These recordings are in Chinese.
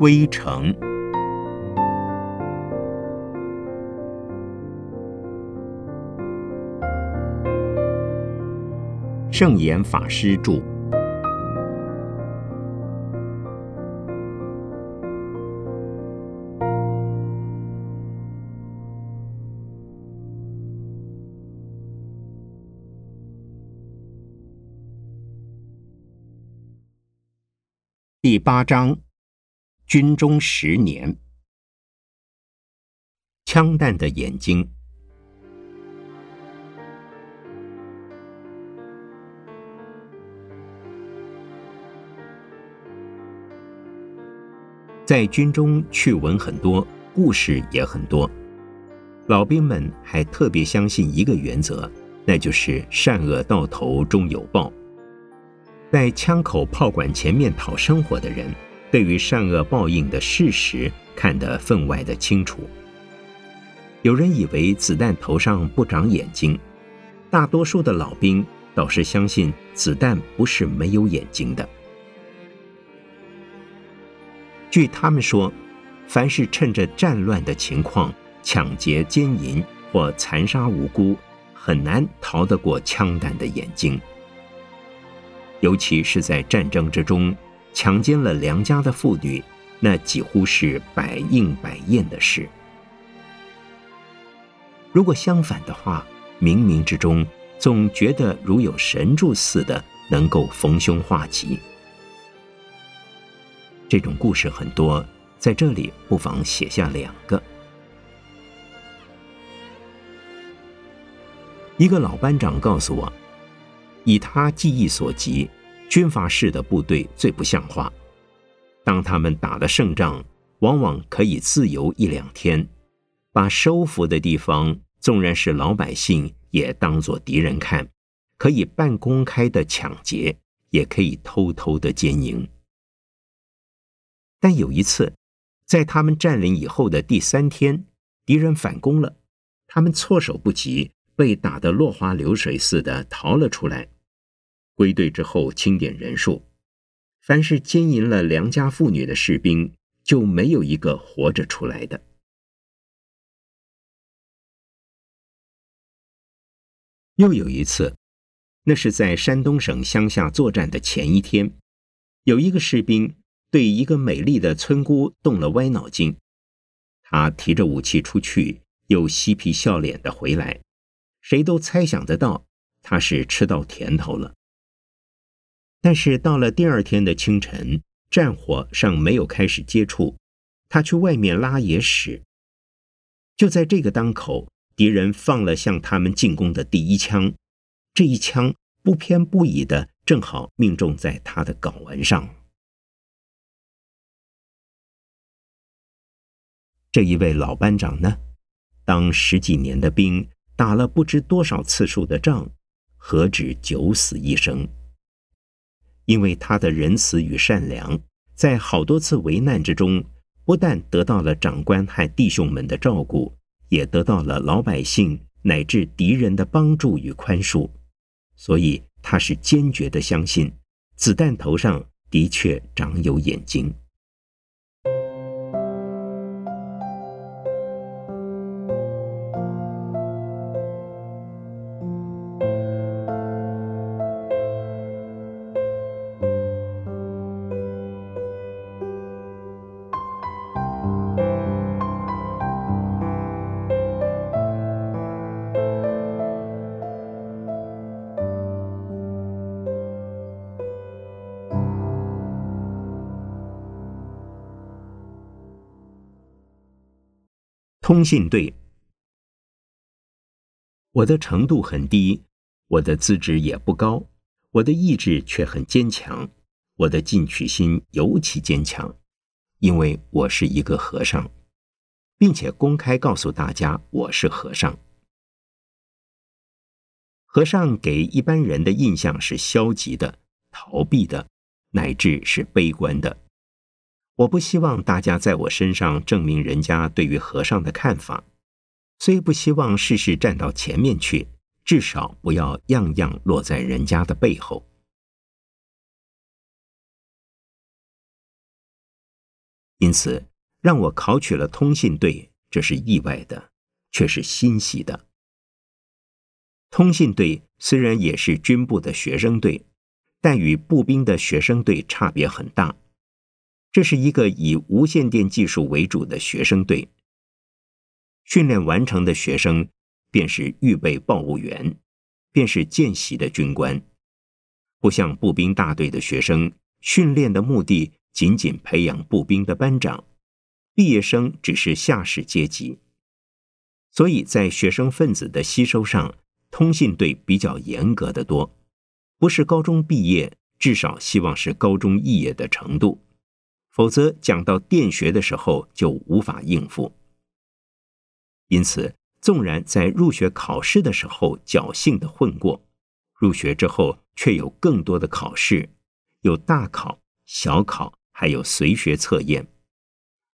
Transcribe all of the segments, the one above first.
归程。圣严法师著。第八章，军中十年，枪弹的眼睛。在军中趣闻很多，故事也很多。老兵们还特别相信一个原则，那就是善恶到头终有报。在枪口炮管前面讨生活的人，对于善恶报应的事实看得分外的清楚。有人以为子弹头上不长眼睛，大多数的老兵倒是相信子弹不是没有眼睛的。据他们说，凡是趁着战乱的情况抢劫奸淫或残杀无辜，很难逃得过枪弹的眼睛。尤其是在战争之中，强奸了良家的妇女，那几乎是百应百验的事。如果相反的话，冥冥之中总觉得如有神助似的，能够逢凶化吉。这种故事很多，在这里不妨写下两个。一个老班长告诉我。以他记忆所及，军阀式的部队最不像话。当他们打了胜仗，往往可以自由一两天，把收服的地方，纵然是老百姓，也当作敌人看，可以半公开的抢劫，也可以偷偷的奸淫。但有一次，在他们占领以后的第三天，敌人反攻了，他们措手不及。被打得落花流水似的逃了出来，归队之后清点人数，凡是奸淫了良家妇女的士兵，就没有一个活着出来的。又有一次，那是在山东省乡下作战的前一天，有一个士兵对一个美丽的村姑动了歪脑筋，他提着武器出去，又嬉皮笑脸的回来。谁都猜想得到，他是吃到甜头了。但是到了第二天的清晨，战火尚没有开始接触，他去外面拉野屎。就在这个当口，敌人放了向他们进攻的第一枪，这一枪不偏不倚的，正好命中在他的睾丸上。这一位老班长呢，当十几年的兵。打了不知多少次数的仗，何止九死一生？因为他的仁慈与善良，在好多次危难之中，不但得到了长官和弟兄们的照顾，也得到了老百姓乃至敌人的帮助与宽恕，所以他是坚决的相信，子弹头上的确长有眼睛。通信队，我的程度很低，我的资质也不高，我的意志却很坚强，我的进取心尤其坚强，因为我是一个和尚，并且公开告诉大家我是和尚。和尚给一般人的印象是消极的、逃避的，乃至是悲观的。我不希望大家在我身上证明人家对于和尚的看法，虽不希望事事站到前面去，至少不要样样落在人家的背后。因此，让我考取了通信队，这是意外的，却是欣喜的。通信队虽然也是军部的学生队，但与步兵的学生队差别很大。这是一个以无线电技术为主的学生队。训练完成的学生，便是预备报务员，便是见习的军官。不像步兵大队的学生，训练的目的仅仅培养步兵的班长，毕业生只是下士阶级。所以在学生分子的吸收上，通信队比较严格的多，不是高中毕业，至少希望是高中肄业的程度，否则讲到电学的时候就无法应付。因此，纵然在入学考试的时候侥幸的混过，入学之后却有更多的考试，有大考、小考，还有随学测验。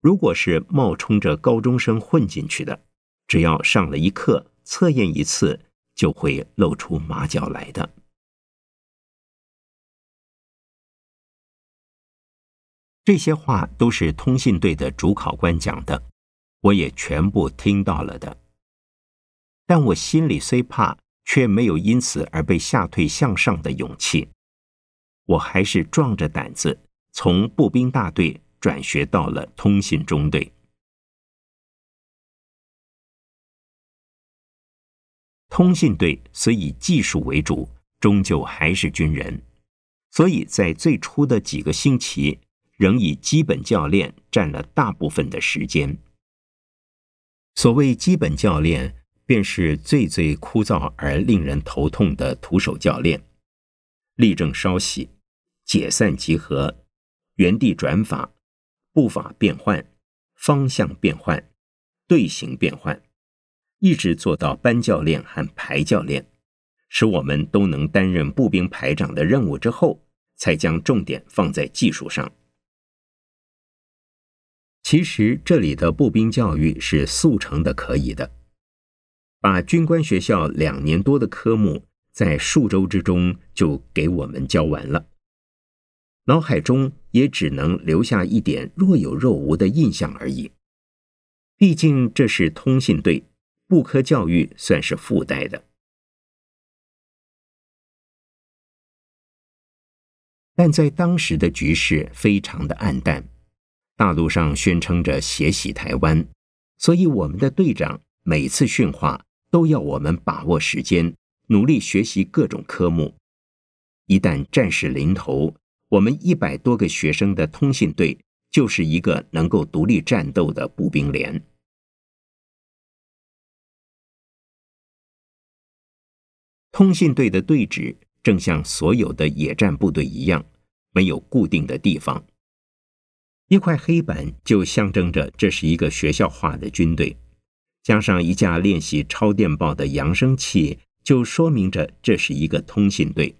如果是冒充着高中生混进去的，只要上了一课，测验一次，就会露出马脚来的。这些话都是通信队的主考官讲的。我也全部听到了的，但我心里虽怕，却没有因此而被吓退向上的勇气。我还是壮着胆子从步兵大队转学到了通信中队。通信队虽以技术为主，终究还是军人，所以在最初的几个星期，仍以基本教练占了大部分的时间。所谓基本教练，便是最最枯燥而令人头痛的徒手教练。立正稍息，解散集合，原地转法，步法变换，方向变换，队形变换，一直做到班教练和排教练，使我们都能担任步兵排长的任务之后，才将重点放在技术上。其实这里的步兵教育是速成的，可以的。把军官学校两年多的科目，在数周之中就给我们教完了，脑海中也只能留下一点若有若无的印象而已。毕竟这是通信队，步科教育算是附带的。但在当时的局势非常的暗淡。大陆上宣称着血洗台湾，所以我们的队长每次训话都要我们把握时间，努力学习各种科目。一旦战事临头，我们一百多个学生的通信队就是一个能够独立战斗的步兵连。通信队的队址正像所有的野战部队一样，没有固定的地方。一块黑板就象征着这是一个学校化的军队，加上一架练习超电报的扬声器，就说明着这是一个通信队。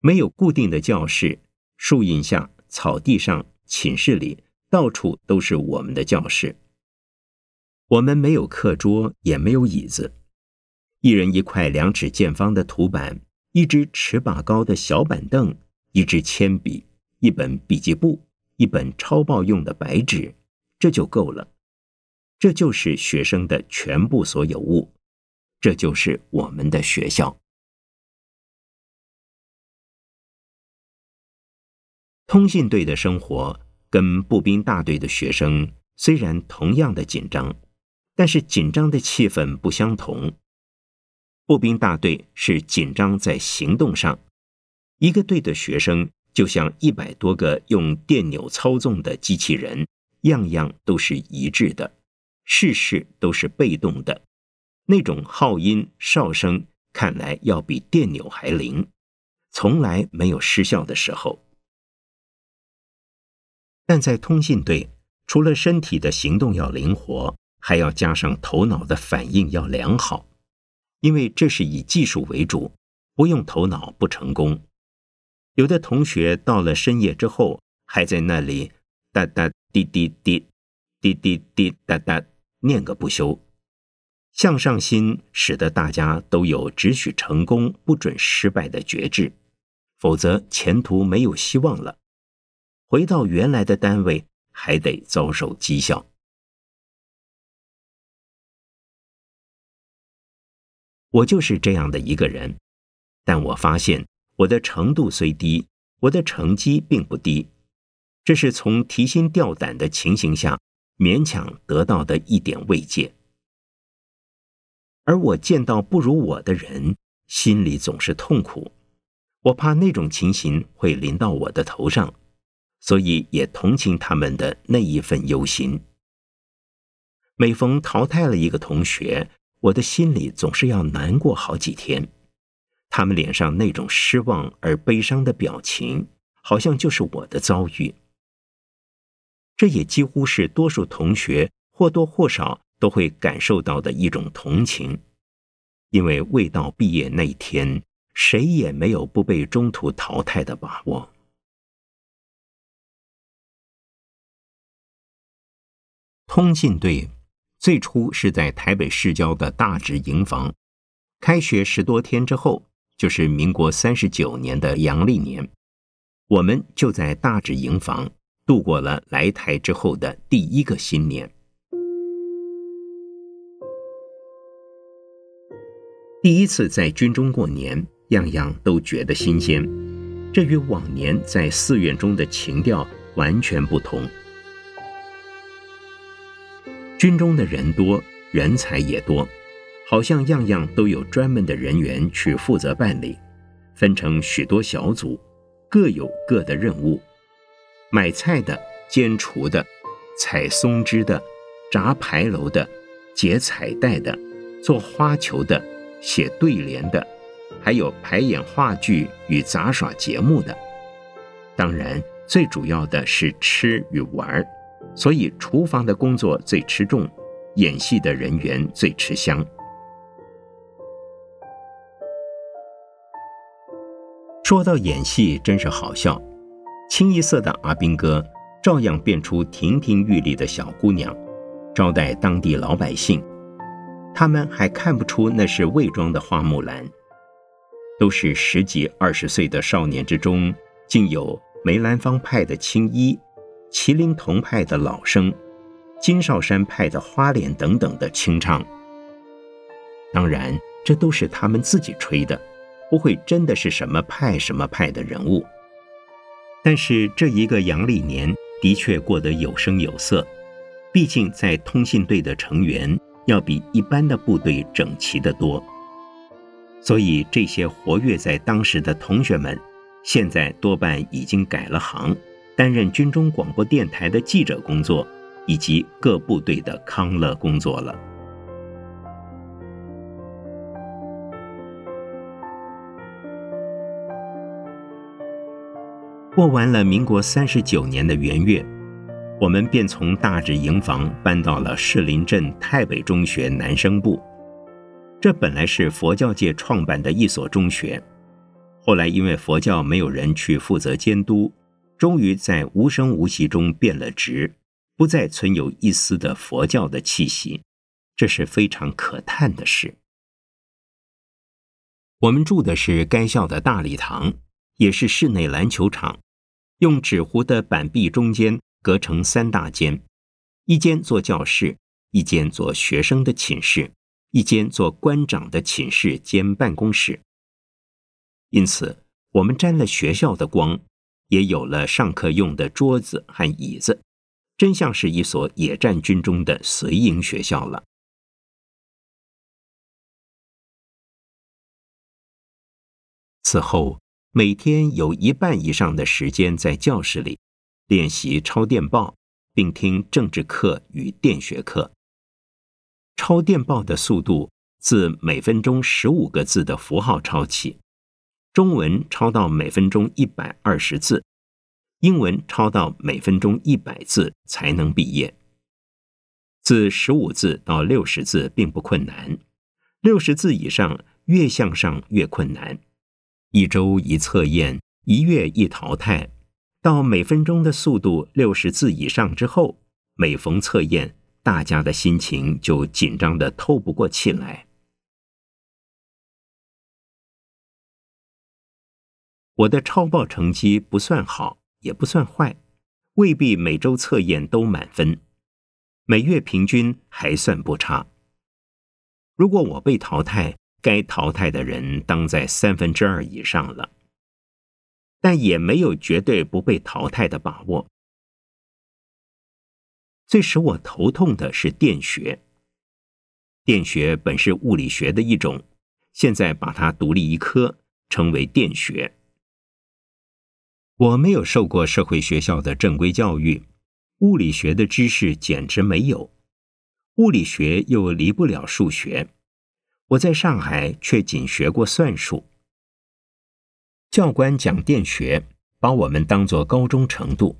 没有固定的教室，树荫下、草地上、寝室里，到处都是我们的教室。我们没有课桌，也没有椅子，一人一块两尺见方的图板，一只尺把高的小板凳，一支铅笔，一本笔记簿。一本抄报用的白纸，这就够了。这就是学生的全部所有物，这就是我们的学校。通信队的生活跟步兵大队的学生虽然同样的紧张，但是紧张的气氛不相同。步兵大队是紧张在行动上，一个队的学生。就像一百多个用电钮操纵的机器人，样样都是一致的，事事都是被动的。那种号音哨声看来要比电钮还灵，从来没有失效的时候。但在通信队，除了身体的行动要灵活，还要加上头脑的反应要良好，因为这是以技术为主，不用头脑不成功。有的同学到了深夜之后，还在那里哒哒滴滴滴，滴滴滴哒哒念个不休。向上心使得大家都有只许成功不准失败的觉志，否则前途没有希望了。回到原来的单位，还得遭受讥笑。我就是这样的一个人，但我发现我的程度虽低，我的成绩并不低，这是从提心吊胆的情形下勉强得到的一点慰藉。而我见到不如我的人，心里总是痛苦，我怕那种情形会临到我的头上，所以也同情他们的那一份忧心。每逢淘汰了一个同学，我的心里总是要难过好几天。他们脸上那种失望而悲伤的表情，好像就是我的遭遇。这也几乎是多数同学或多或少。都会感受到的一种同情，因为未到毕业那一天，谁也没有不被中途淘汰的把握。通信队最初是在台北市郊的大直营房，开学十多天之后，就是民国三十九年的阳历年，我们就在大直营房度过了来台之后的第一个新年。第一次在军中过年，样样都觉得新鲜。这与往年在寺院中的情调完全不同。军中的人多，人才也多，好像样样都有专门的人员去负责办理，分成许多小组，各有各的任务：买菜的、煎厨的、采松枝的、扎牌楼的、解彩带的、做花球的。写对联的，还有排演话剧与杂耍节目的，当然最主要的是吃与玩儿所以厨房的工作最吃重，演戏的人员最吃香。说到演戏，真是好笑，清一色的阿兵哥照样变出亭亭玉立的小姑娘，招待当地老百姓。他们还看不出那是伪装的花木兰，都是十几二十岁的少年之中，竟有梅兰芳派的青衣、麒麟童派的老生、金少山派的花脸等等的清唱。当然，这都是他们自己吹的，不会真的是什么派什么派的人物。但是这一个阳历年的确过得有声有色，毕竟在通信队的成员。要比一般的部队整齐得多，所以这些活跃在当时的同学们，现在多半已经改了行，担任军中广播电台的记者工作，以及各部队的康乐工作了。过完了民国三十九年的元月。我们便从大直营房搬到了士林镇太北中学男生部。这本来是佛教界创办的一所中学，后来因为佛教没有人去负责监督，终于在无声无息中变了职，不再存有一丝的佛教的气息，这是非常可叹的事。我们住的是该校的大礼堂，也是室内篮球场，用纸糊的板壁中间。隔成三大间，一间做教室，一间做学生的寝室，一间做官长的寝室兼办公室。因此，我们沾了学校的光，也有了上课用的桌子和椅子，真像是一所野战军中的随营学校了。此后，每天有一半以上的时间在教室里。练习抄电报，并听政治课与电学课。抄电报的速度自每分钟十五个字的符号抄起，中文抄到每分钟一百二十字，英文抄到每分钟一百字才能毕业。自十五字到六十字并不困难，六十字以上越向上越困难。一周一测验，一月一淘汰。到每分钟的速度六十字以上之后，每逢测验，大家的心情就紧张的透不过气来。我的抄报成绩不算好，也不算坏，未必每周测验都满分，每月平均还算不差。如果我被淘汰，该淘汰的人当在三分之二以上了，但也没有绝对不被淘汰的把握。最使我头痛的是电学。电学本是物理学的一种，现在把它独立一科，称为电学。我没有受过社会学校的正规教育，物理学的知识简直没有。物理学又离不了数学，我在上海却仅学过算术。教官讲电学，把我们当作高中程度，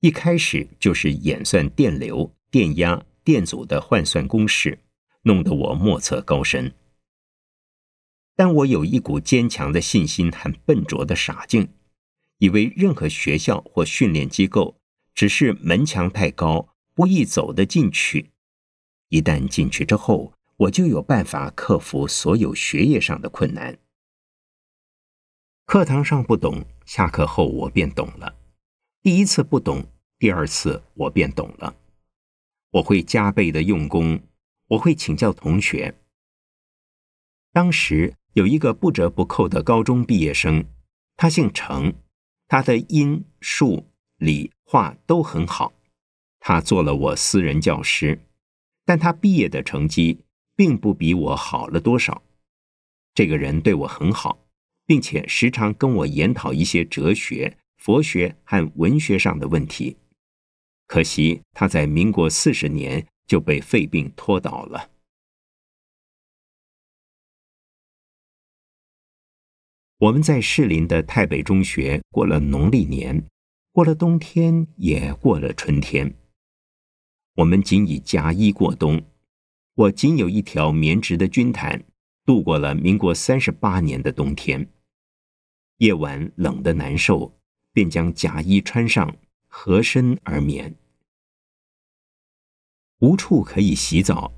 一开始就是演算电流、电压、电阻的换算公式，弄得我莫测高深。但我有一股坚强的信心和笨拙的傻劲。以为任何学校或训练机构只是门墙太高，不易走得进去。一旦进去之后，我就有办法克服所有学业上的困难。课堂上不懂，下课后我便懂了。第一次不懂，第二次我便懂了。我会加倍的用功，我会请教同学。当时有一个不折不扣的高中毕业生，他姓程。他的音、数、理、化都很好，他做了我私人教师，但他毕业的成绩并不比我好了多少。这个人对我很好，并且时常跟我研讨一些哲学、佛学和文学上的问题。可惜他在民国四十年就被肺病拖倒了。我们在士林的太北中学过了农历年，过了冬天，也过了春天。我们仅以夹衣过冬，我仅有一条棉质的军毯，度过了民国三十八年的冬天。夜晚冷得难受，便将夹衣穿上，合身而眠。无处可以洗澡，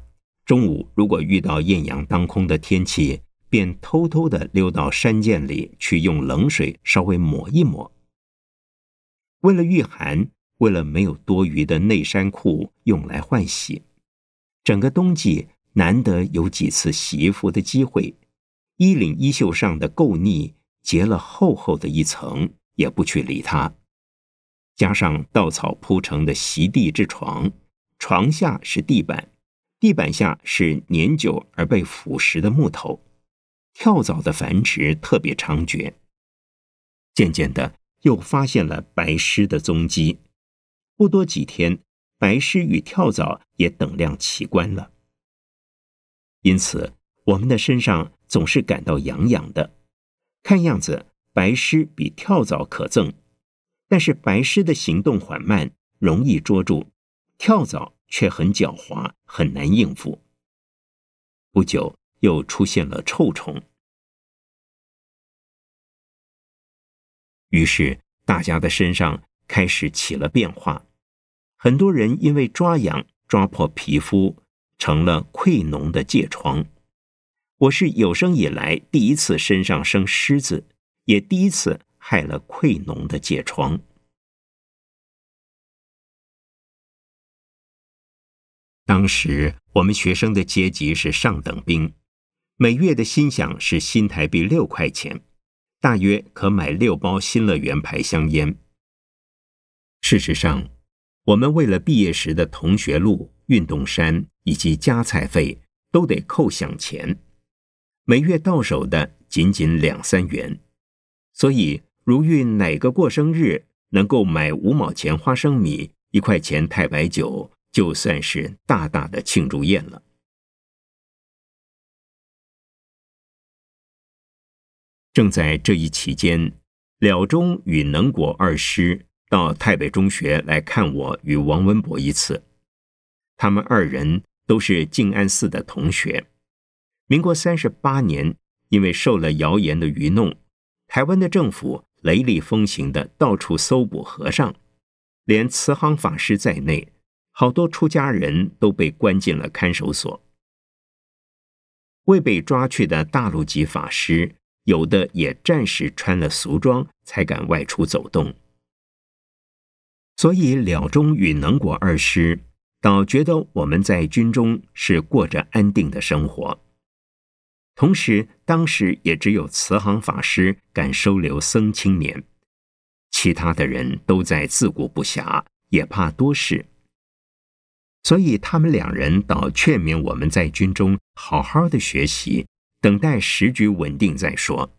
中午如果遇到艳阳当空的天气。便偷偷的溜到山涧里去，用冷水稍微抹一抹。为了御寒，为了没有多余的内衫裤用来换洗，整个冬季难得有几次洗衣服的机会，衣领衣袖上的垢腻结了厚厚的一层，也不去理它。加上稻草铺成的席地之床，床下是地板，地板下是年久而被腐蚀的木头。跳蚤的繁殖特别猖獗，渐渐的又发现了白虱的踪迹。不多几天，白虱与跳蚤也等量齐观了。因此，我们的身上总是感到痒痒的。看样子，白虱比跳蚤可憎，但是白虱的行动缓慢，容易捉住；跳蚤却很狡猾，很难应付。不久。又出现了臭虫，于是大家的身上开始起了变化。很多人因为抓痒抓破皮肤，成了溃脓的疥疮。我是有生以来第一次身上生虱子，也第一次害了溃脓的疥疮。当时我们学生的阶级是上等兵。每月的薪饷是新台币六块钱，大约可买六包新乐园牌香烟。事实上，我们为了毕业时的同学录、运动衫以及加菜费，都得扣饷钱，每月到手的仅仅两三元。所以，如遇哪个过生日能够买五毛钱花生米、一块钱太白酒，就算是大大的庆祝宴了。正在这一期间，了中与能果二师到太北中学来看我与王文博一次。他们二人都是静安寺的同学。民国三十八年，因为受了谣言的愚弄，台湾的政府雷厉风行的到处搜捕和尚，连慈航法师在内，好多出家人都被关进了看守所。未被抓去的大陆籍法师。有的也暂时穿了俗装，才敢外出走动。所以了中与能果二师倒觉得我们在军中是过着安定的生活。同时，当时也只有慈航法师敢收留僧青年，其他的人都在自顾不暇，也怕多事。所以，他们两人倒劝勉我们在军中好好的学习，等待时局稳定再说。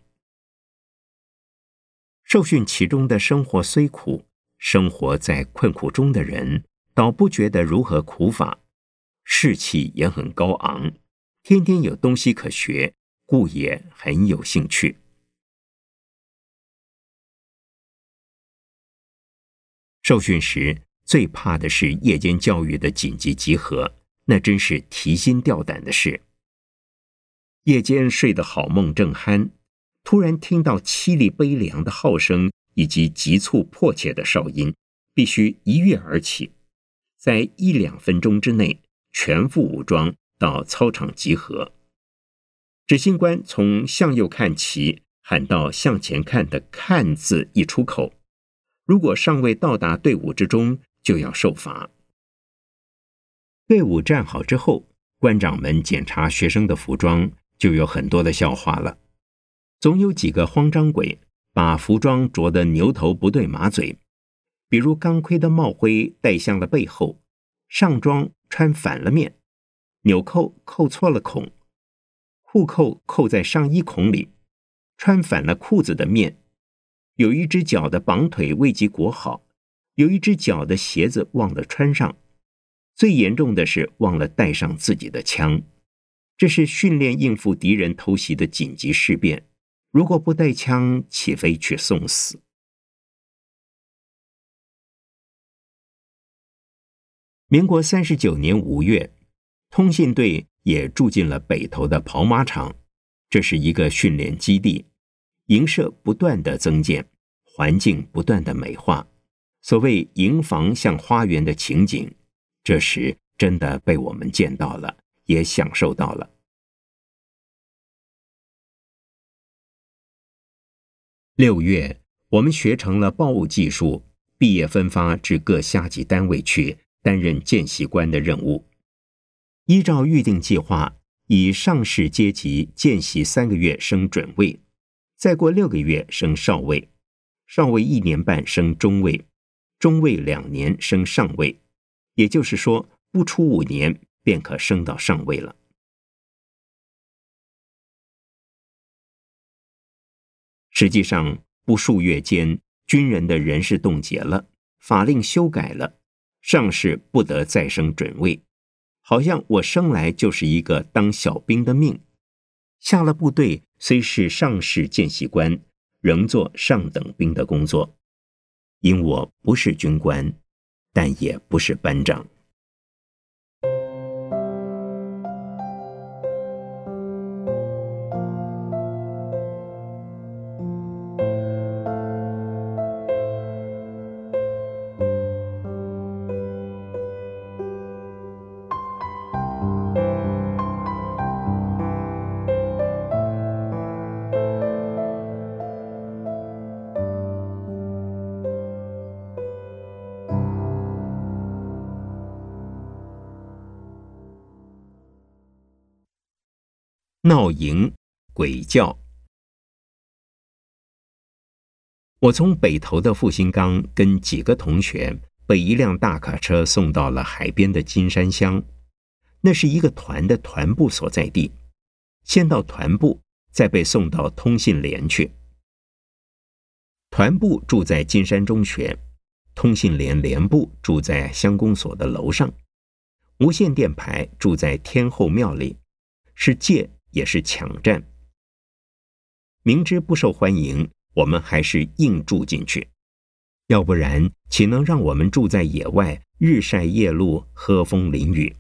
受训其中的生活虽苦，生活在困苦中的人倒不觉得如何苦法，士气也很高昂。天天有东西可学，故也很有兴趣。受训时最怕的是夜间教育的紧急集合，那真是提心吊胆的事。夜间睡得好梦正酣，突然听到凄厉悲凉的号声以及急促迫切的哨音，必须一跃而起，在一两分钟之内全副武装。到操场集合，执行官从向右看齐喊到向前看的“看”字一出口，如果尚未到达队伍之中，就要受罚。队伍站好之后，官长们检查学生的服装，就有很多的笑话了。总有几个慌张鬼，把服装着得牛头不对马嘴，比如钢盔的帽徽戴向了背后，上装穿反了面。纽扣扣错了孔，裤扣扣在上衣孔里，穿反了裤子的面，有一只脚的绑腿未及裹好，有一只脚的鞋子忘了穿上，最严重的是忘了带上自己的枪。这是训练应付敌人偷袭的紧急事变，如果不带枪，岂非去送死？民国三十九年五月。通信队也住进了北头的跑马场，这是一个训练基地，营舍不断的增建，环境不断的美化，所谓营房像花园的情景，这时真的被我们见到了，也享受到了。六月，我们学成了报务技术，毕业分发至各下级单位去担任见习官的任务。依照预定计划，以上士阶级见习三个月升准尉，再过六个月升少尉，少尉一年半升中尉，中尉两年升上尉，也就是说，不出五年便可升到上尉了。实际上，不数月间，军人的人事冻结了，法令修改了，上士不得再升准尉。好像我生来就是一个当小兵的命，下了部队虽是上士见习官，仍做上等兵的工作。因我不是军官，但也不是班长。闹营鬼叫。我从北头的复兴岗跟几个同学被一辆大卡车送到了海边的金山乡，那是一个团的团部所在地。先到团部，再被送到通信连去。团部住在金山中学，通信连连部住在乡公所的楼上，无线电排住在天后庙里，是借。也是抢占，明知不受欢迎，我们还是硬住进去。要不然，岂能让我们住在野外，日晒夜露，喝风淋雨？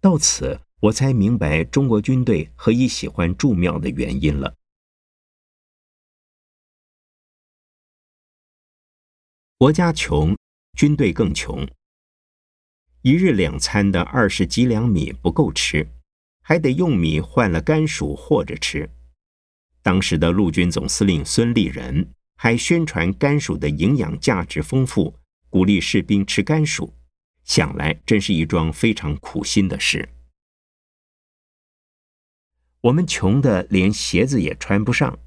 到此，我才明白中国军队何以喜欢住庙的原因了。国家穷，军队更穷。一日两餐的二十几两米不够吃。还得用米换了甘薯和着吃。当时的陆军总司令孙立人还宣传甘薯的营养价值丰富，鼓励士兵吃甘薯，想来真是一桩非常苦心的事。我们穷的连鞋子也穿不上，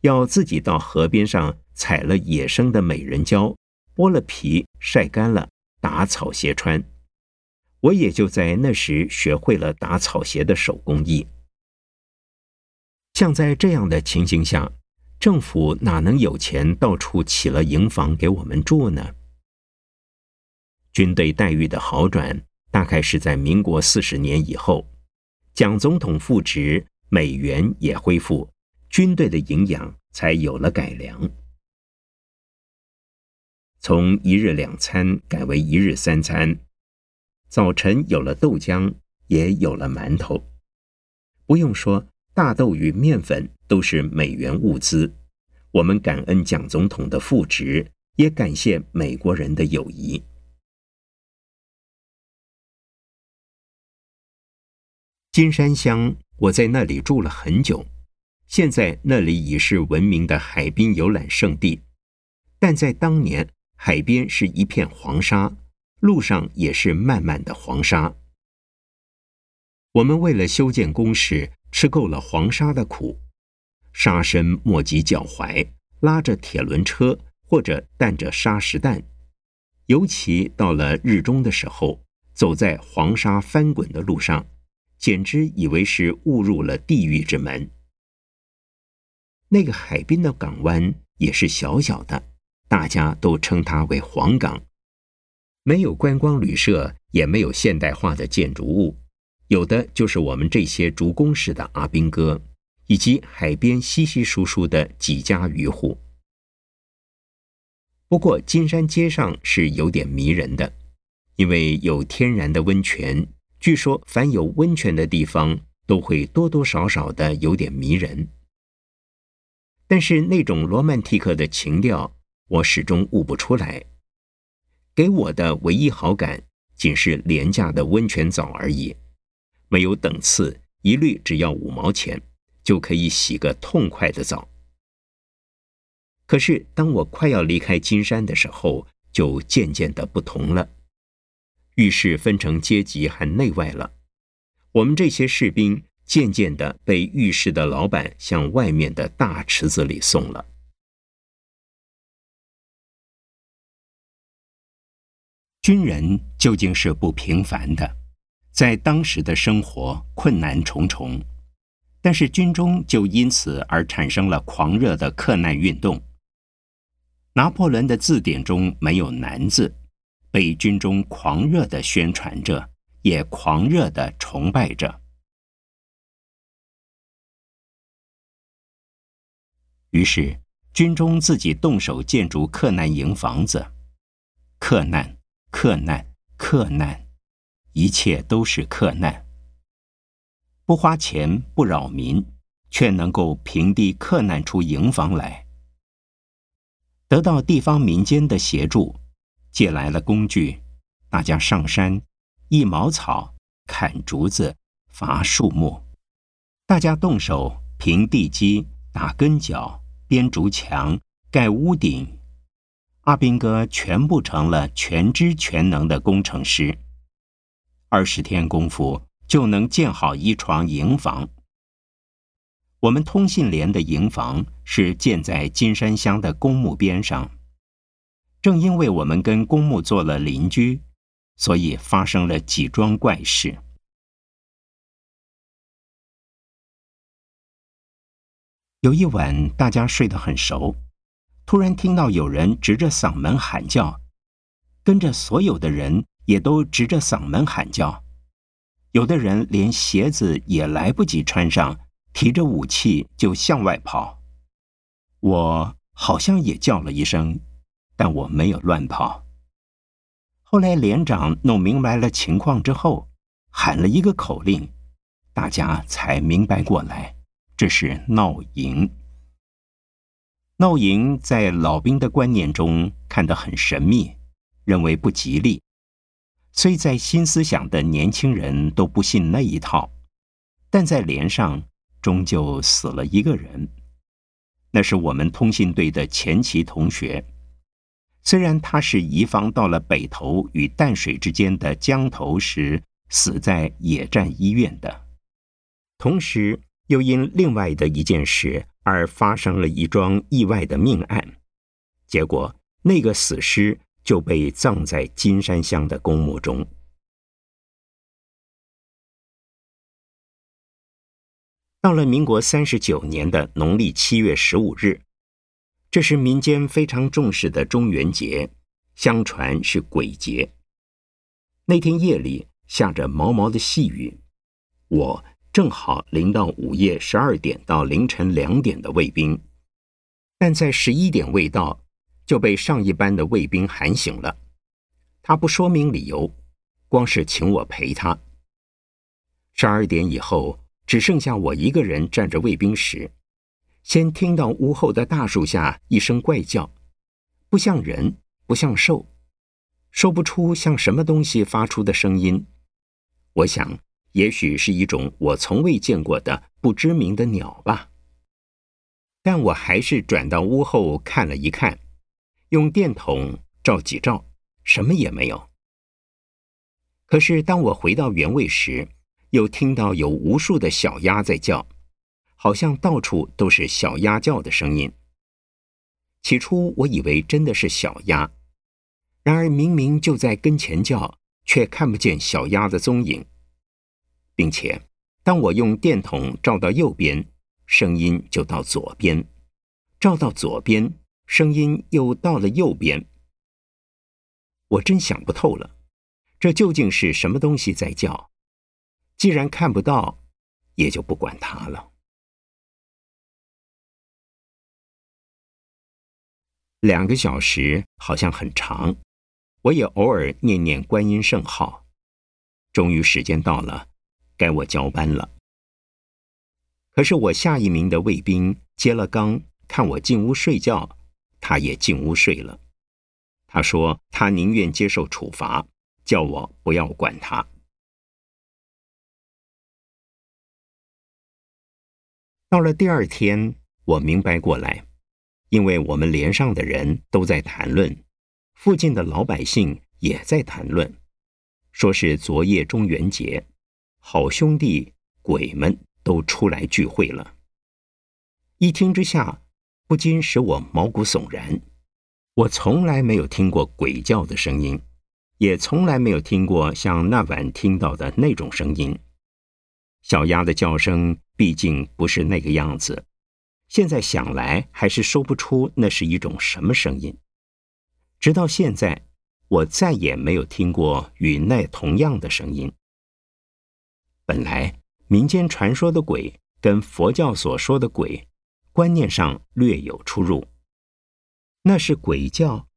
要自己到河边上采了野生的美人蕉，剥了皮晒干了，打草鞋穿。我也就在那时学会了打草鞋的手工艺。像在这样的情形下，政府哪能有钱到处起了营房给我们住呢？军队待遇的好转，大概是在民国四十年以后，蒋总统复职。美元也恢复，军队的营养才有了改良。从一日两餐改为一日三餐，早晨有了豆浆，也有了馒头。不用说，大豆与面粉都是美元物资。我们感恩蒋总统的复职，也感谢美国人的友谊。金山乡。我在那里住了很久，现在那里已是闻名的海滨游览胜地，但在当年，海边是一片黄沙，路上也是漫漫的黄沙。我们为了修建工事，吃够了黄沙的苦，沙身没及脚踝，拉着铁轮车或者担着沙石担，尤其到了日中的时候，走在黄沙翻滚的路上。简直以为是误入了地狱之门。那个海滨的港湾也是小小的，大家都称它为黄港，没有观光旅社，也没有现代化的建筑物，有的就是我们这些竹工式的阿兵哥，以及海边稀稀疏疏的几家渔户。不过金山街上是有点迷人的，因为有天然的温泉。据说，凡有温泉的地方，都会多多少少的有点迷人。但是那种罗曼蒂克的情调，我始终悟不出来。给我的唯一好感，仅是廉价的温泉澡而已，没有等次，一律只要五毛钱，就可以洗个痛快的澡。可是当我快要离开金山的时候，就渐渐的不同了。浴室分成阶级和内外了。我们这些士兵渐渐的被浴室的老板向外面的大池子里送了。军人究竟是不平凡的，在当时的生活困难重重，但是军中就因此而产生了狂热的克难运动。拿破仑的字典中没有难字。被军中狂热的宣传着，也狂热的崇拜着。于是，军中自己动手建筑克难营房子，克难，克难，克难，一切都是克难。不花钱，不扰民，却能够平地克难出营房来，得到地方民间的协助。借来了工具，大家上山，一茅草，砍竹子，伐树木，大家动手平地基，打根脚，编竹墙，盖屋顶。阿兵哥全部成了全知全能的工程师。二十天功夫就能建好一床营房。我们通信连的营房是建在金山乡的公墓边上。正因为我们跟公墓做了邻居，所以发生了几桩怪事。有一晚，大家睡得很熟，突然听到有人直着嗓门喊叫，跟着所有的人也都直着嗓门喊叫，有的人连鞋子也来不及穿上，提着武器就向外跑。我好像也叫了一声。但我没有乱跑。后来连长弄明白了情况之后，喊了一个口令，大家才明白过来，这是闹营。闹营在老兵的观念中看得很神秘，认为不吉利。虽在新思想的年轻人都不信那一套，但在连上终究死了一个人。那是我们通信队的前旗同学。虽然他是移防到了北头与淡水之间的江头时死在野战医院的，同时又因另外的一件事而发生了一桩意外的命案，结果那个死尸就被葬在金山乡的公墓中。到了民国三十九年的农历七月十五日，这是民间非常重视的中元节，相传是鬼节。那天夜里下着毛毛的细雨，我正好临到午夜十二点到凌晨两点的卫兵，但在十一点未到就被上一班的卫兵喊醒了。他不说明理由，光是请我陪他。十二点以后。只剩下我一个人站着卫兵时，先听到屋后的大树下一声怪叫，不像人，不像兽，说不出像什么东西发出的声音。我想，也许是一种我从未见过的不知名的鸟吧。但我还是转到屋后看了一看，用电筒照几照，什么也没有。可是当我回到原位时，又听到有无数的小鸭在叫，好像到处都是小鸭叫的声音。起初我以为真的是小鸭，然而明明就在跟前叫，却看不见小鸭的踪影，并且当我用电筒照到右边，声音就到左边；照到左边，声音又到了右边。我真想不透了，这究竟是什么东西在叫？既然看不到，也就不管它了。两个小时好像很长，我也偶尔念念观音圣号。终于时间到了，该我交班了。可是我下一名的卫兵接了纲，看我进屋睡觉，他也进屋睡了。他说他宁愿接受处罚，叫我不要管他。到了第二天，我明白过来，因为我们连上的人都在谈论，附近的老百姓也在谈论，说是昨夜中元节，好兄弟鬼们都出来聚会了。一听之下，不禁使我毛骨悚然。我从来没有听过鬼叫的声音，也从来没有听过像那晚听到的那种声音。小鸭的叫声毕竟不是那个样子，现在想来还是说不出那是一种什么声音。直到现在，我再也没有听过与那同样的声音。本来民间传说的鬼跟佛教所说的鬼观念上略有出入。那是鬼教，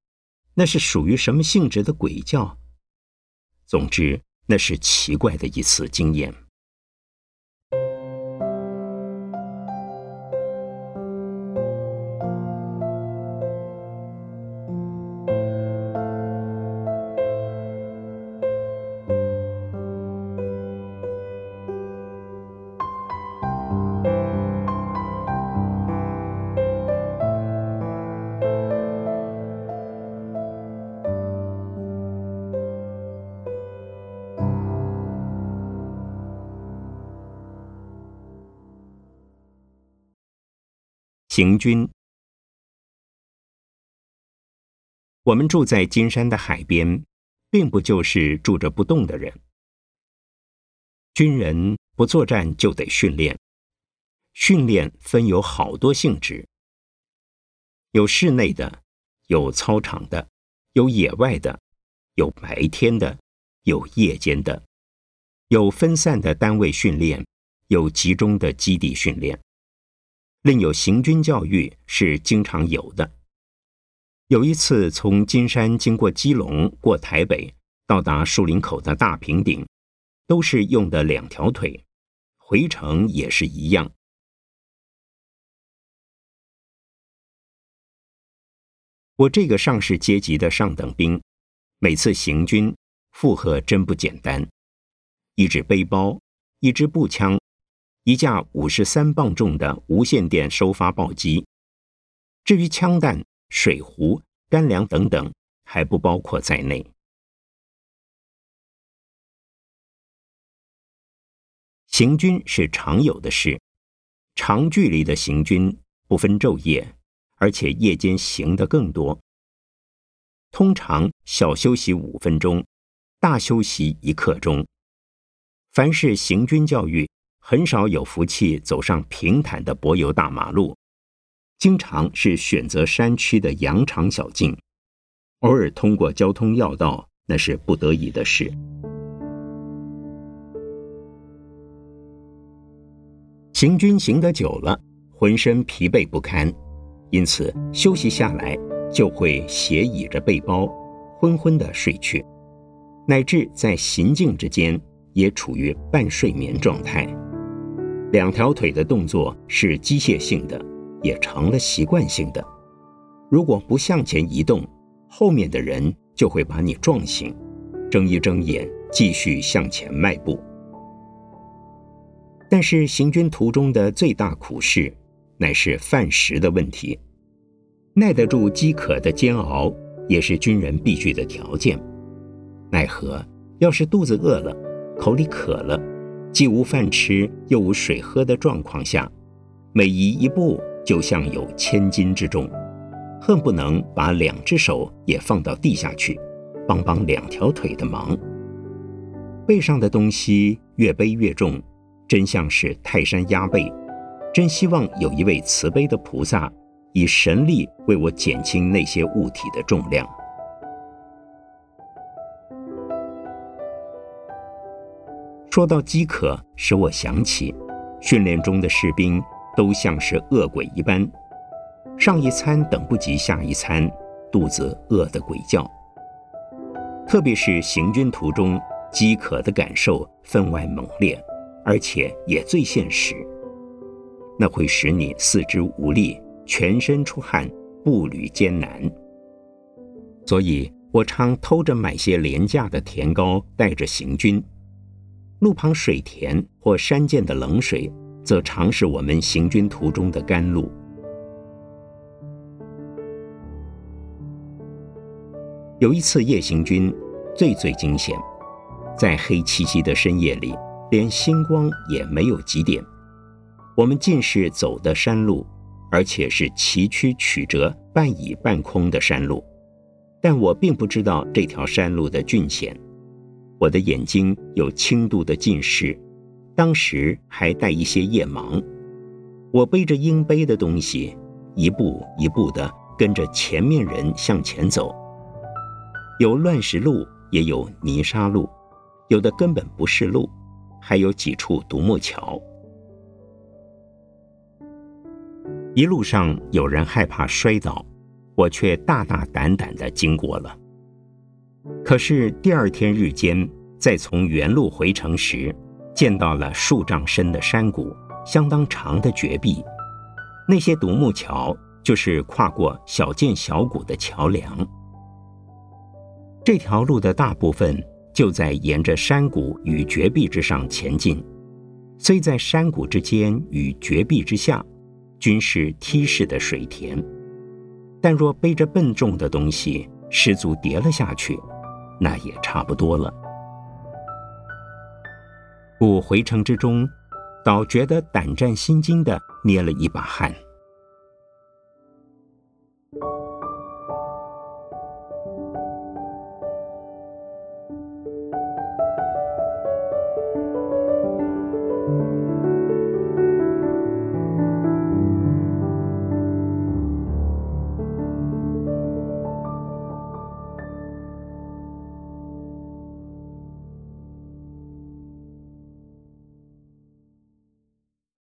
那是属于什么性质的鬼教？总之，那是奇怪的一次经验。行军。我们住在金山的海边，并不就是住着不动的人。军人不作战就得训练，训练分有好多性质，有室内的，有操场的，有野外的，有白天的，有夜间的，有分散的单位训练，有集中的基地训练。另有行军教育是经常有的。有一次从金山经过基隆，过台北，到达树林口的大平顶，都是用的两条腿，回程也是一样。我这个上士阶级的上等兵，每次行军负荷真不简单，一只背包，一支步枪。一架五十三磅重的无线电收发报机，至于枪弹、水壶、干粮等等，还不包括在内。行军是常有的事，长距离的行军不分昼夜，而且夜间行的更多。通常小休息五分钟，大休息一刻钟。凡是行军教育，很少有福气走上平坦的柏油大马路，经常是选择山区的羊肠小径，偶尔通过交通要道，那是不得已的事。行军行得久了，浑身疲惫不堪，因此休息下来就会斜倚着背包，昏昏的睡去，乃至在行进之间。也处于半睡眠状态，两条腿的动作是机械性的，也成了习惯性的。如果不向前移动，后面的人就会把你撞醒，睁一睁眼继续向前迈步。但是行军途中的最大苦事，乃是饭食的问题。耐得住饥渴的煎熬，也是军人必须的条件。奈何要是肚子饿了，口里渴了，既无饭吃又无水喝的状况下，每移一步就像有千斤之重，恨不能把两只手也放到地下去，帮帮两条腿的忙。背上的东西越背越重，真像是泰山压背。真希望有一位慈悲的菩萨，以神力为我减轻那些物体的重量。说到饥渴，使我想起，训练中的士兵都像是饿鬼一般，上一餐等不及下一餐，肚子饿得鬼叫。特别是行军途中，饥渴的感受分外猛烈，而且也最现实。那会使你四肢无力，全身出汗，步履艰难。所以我常偷着买些廉价的甜糕，带着行军。路旁水田或山涧的冷水，则常是我们行军途中的甘露。有一次夜行军，最最惊险，在黑漆漆的深夜里，连星光也没有几点。我们尽是走的山路，而且是崎岖曲折、半倚半空的山路，但我并不知道这条山路的峻险。我的眼睛有轻度的近视，当时还带一些夜盲。我背着应背的东西，一步一步地跟着前面人向前走。有乱石路，也有泥沙路，有的根本不是路，还有几处独木桥。一路上有人害怕摔倒，我却大大胆胆地经过了。可是第二天日间，再从原路回城时，见到了数丈深的山谷，相当长的绝壁。那些独木桥就是跨过小涧小谷的桥梁。这条路的大部分就在沿着山谷与绝壁之上前进，虽在山谷之间与绝壁之下，均是梯式的水田，但若背着笨重的东西，失足跌了下去。那也差不多了。故回城之中，倒觉得胆战心惊的，捏了一把汗。